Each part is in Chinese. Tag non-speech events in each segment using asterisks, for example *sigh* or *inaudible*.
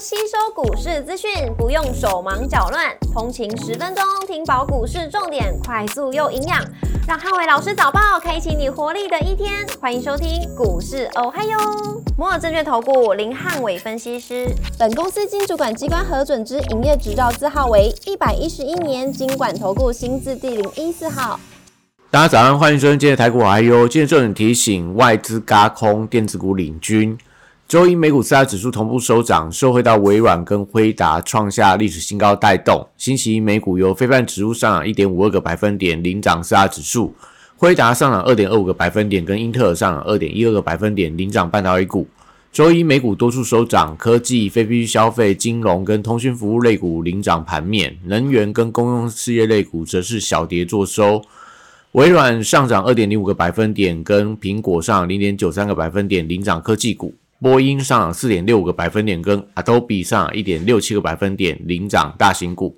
吸收股市资讯，不用手忙脚乱，通勤十分钟听饱股市重点，快速又营养，让汉伟老师早报开启你活力的一天。欢迎收听股市哦嗨哟，摩尔证券投顾林汉伟分析师，本公司经主管机关核准之营业执照字号为一百一十一年经管投顾新字第零一四号。大家早上，欢迎收听今天的台股哦嗨哟。今天重点提醒，外资嘎空，电子股领军。周一美股四大指数同步收涨，受惠到微软跟辉达创下历史新高带动。星期一美股由非半指数上涨一点五二个百分点领涨四大指数，辉达上涨二点二五个百分点，跟英特尔上涨二点一二个百分点领涨半导体股。周一美股多数收涨，科技、非必需消费、金融跟通讯服务类股领涨盘面，能源跟公用事业类股则是小跌作收。微软上涨二点零五个百分点，跟苹果上零点九三个百分点领涨科技股。波音上涨四点六五个百分点，跟 Adobe 上涨一点六七个百分点，领涨大型股。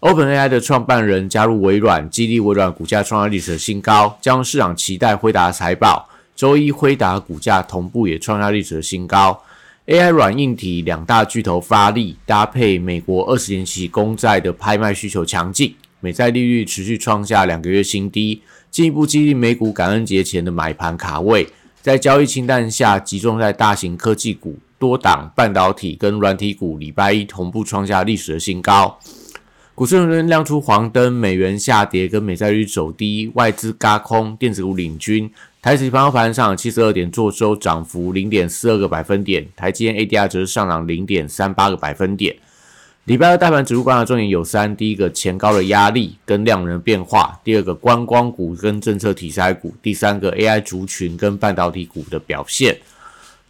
OpenAI 的创办人加入微软，激励微软股价创下历史的新高，将市场期待辉达财报。周一辉达股价同步也创下历史的新高。AI 软硬体两大巨头发力，搭配美国二十年期公债的拍卖需求强劲，美债利率持续创下两个月新低，进一步激励美股感恩节前的买盘卡位。在交易清淡下，集中在大型科技股、多档半导体跟软体股，礼拜一同步创下历史的新高。股市仍然亮出黄灯，美元下跌跟美债率走低，外资嘎空，电子股领军。台指盘后盘上七十二点做收，涨幅零点四二个百分点。台积电 ADR 则是上涨零点三八个百分点。礼拜二大盘指数观察重点有三：第一个前高的压力跟量能变化；第二个观光股跟政策题材股；第三个 AI 族群跟半导体股的表现。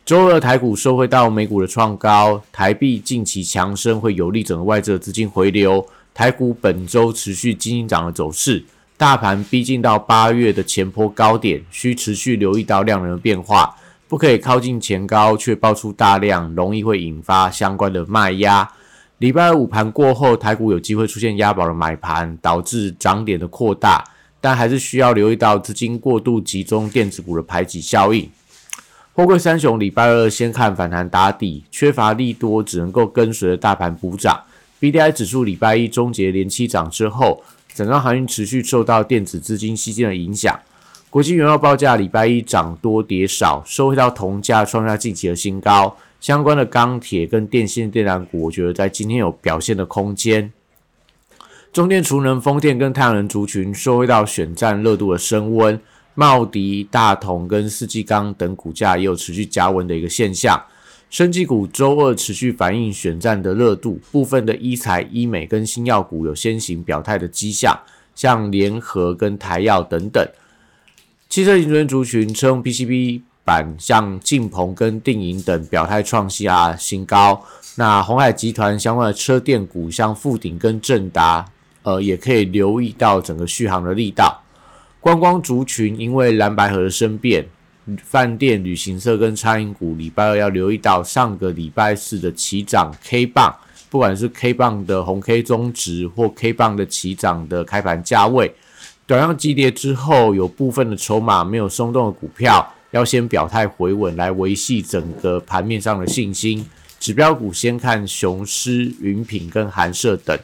周二台股收回到美股的创高，台币近期强升会有利整个外资的资金回流。台股本周持续金涨的走势，大盘逼近到八月的前坡高点，需持续留意到量能的变化，不可以靠近前高却爆出大量，容易会引发相关的卖压。礼拜五盘过后，台股有机会出现押宝的买盘，导致涨点的扩大，但还是需要留意到资金过度集中电子股的排挤效应。货柜三雄礼拜二先看反弹打底，缺乏利多，只能够跟随着大盘补涨。B D I 指数礼拜一终结连七涨之后，整个航运持续受到电子资金吸金的影响。国际原油报价礼拜一涨多跌少，收回到同价创下近期的新高。相关的钢铁跟电线电缆股，我觉得在今天有表现的空间。中电、储能、风电跟太阳能族群受惠到选战热度的升温，茂迪、大同跟四季钢等股价也有持续加温的一个现象。生技股周二持续反映选战的热度，部分的医材、医美跟新药股有先行表态的迹象，像联合跟台药等等。汽车型族群车用 PCB。板像晋鹏跟定盈等表态创下新高，那红海集团相关的车电股像富鼎跟正达，呃，也可以留意到整个续航的力道。观光族群因为蓝白河的生变，饭店、旅行社跟餐饮股礼拜二要留意到上个礼拜四的起涨 K 棒，不管是 K 棒的红 K 中值或 K 棒的起涨的开盘价位，短量急跌之后，有部分的筹码没有松动的股票。要先表态回稳，来维系整个盘面上的信心。指标股先看雄狮、云品跟韩社等。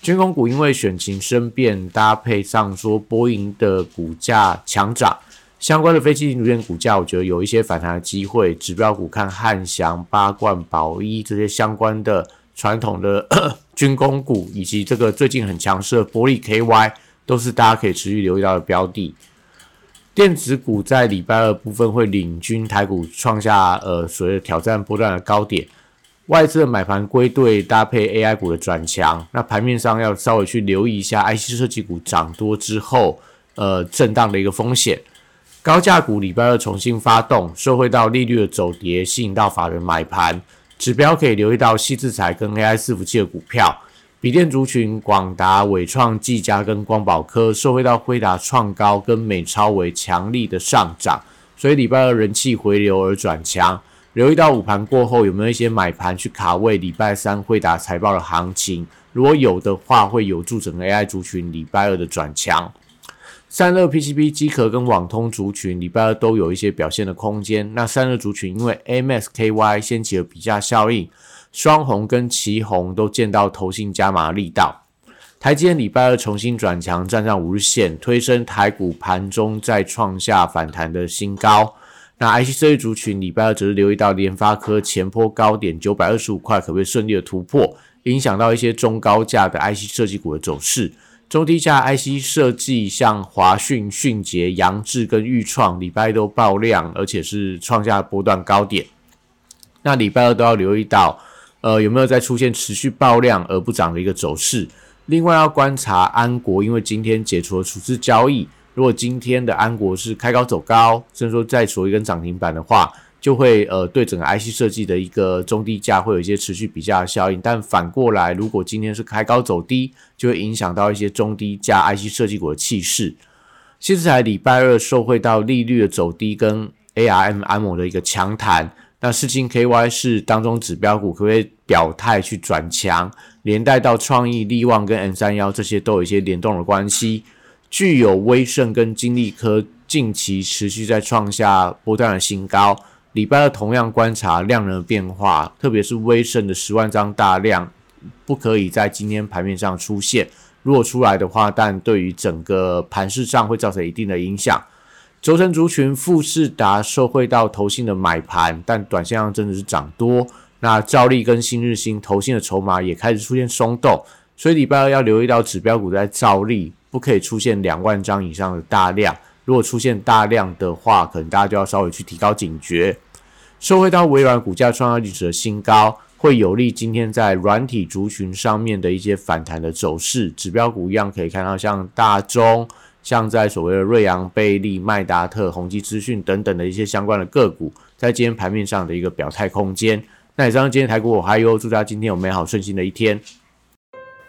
军工股因为选情生变，搭配上说波音的股价强涨，相关的飞机零组件股价，我觉得有一些反弹的机会。指标股看汉翔、八冠、宝一这些相关的传统的 *coughs* 军工股，以及这个最近很强势的玻璃 KY，都是大家可以持续留意到的标的。电子股在礼拜二部分会领军台股创下呃所谓的挑战波段的高点，外资的买盘归队搭配 AI 股的转强，那盘面上要稍微去留意一下 IC 设计股涨多之后呃震荡的一个风险。高价股礼拜二重新发动，受惠到利率的走跌，吸引到法人买盘，指标可以留意到细制材跟 AI 伺服器的股票。笔电族群，广达、伟创、技嘉跟光宝科，受惠到辉达创高跟美超为强力的上涨，所以礼拜二人气回流而转强。留意到午盘过后有没有一些买盘去卡位礼拜三辉达财报的行情，如果有的话，会有助整个 AI 族群礼拜二的转强。散热 PCB 机壳跟网通族群礼拜二都有一些表现的空间。那散热族群因为 MSKY 掀起了比价效应。双红跟旗红都见到投信加码力道。台积电礼拜二重新转强，站上五日线，推升台股盘中再创下反弹的新高。那 IC 设计族群礼拜二则是留意到联发科前坡高点九百二十五块，可不可以顺利的突破，影响到一些中高价的 IC 设计股的走势。中低价 IC 设计像华讯、迅捷、扬智跟裕创，礼拜都爆量，而且是创下波段高点。那礼拜二都要留意到，呃，有没有在出现持续爆量而不涨的一个走势？另外要观察安国，因为今天解除了处置交易。如果今天的安国是开高走高，甚至说再锁一根涨停板的话，就会呃对整个 IC 设计的一个中低价会有一些持续比价的效应。但反过来，如果今天是开高走低，就会影响到一些中低价 IC 设计股的气势。现在礼拜二受惠到利率的走低跟 ARM 安某的一个强弹。那四星 KY 是当中指标股，可不可以表态去转强？连带到创意、利旺跟 N 三幺这些都有一些联动的关系。具有威盛跟金利科近期持续在创下波段的新高。礼拜二同样观察量能的变化，特别是威盛的十万张大量，不可以在今天盘面上出现。如果出来的话，但对于整个盘市上会造成一定的影响。轴承族群富士达受惠到投信的买盘，但短线上真的是涨多。那兆利跟新日新投信的筹码也开始出现松动，所以礼拜二要留意到指标股在兆利不可以出现两万张以上的大量。如果出现大量的话，可能大家就要稍微去提高警觉。受惠到微软股价创下历史的新高，会有利今天在软体族群上面的一些反弹的走势。指标股一样可以看到，像大中。像在所谓的瑞阳、贝利、麦达特、宏基资讯等等的一些相关的个股，在今天盘面上的一个表态空间。那以上今天台股我还有，祝大家今天有美好顺心的一天。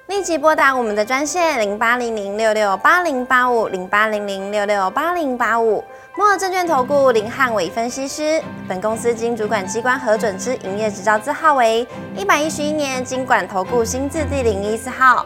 立即拨打我们的专线零八零零六六八零八五零八零零六六八零八五。摩尔证券投顾林汉伟分析师，本公司经主管机关核准之营业执照字号为一百一十一年经管投顾新字第零一四号。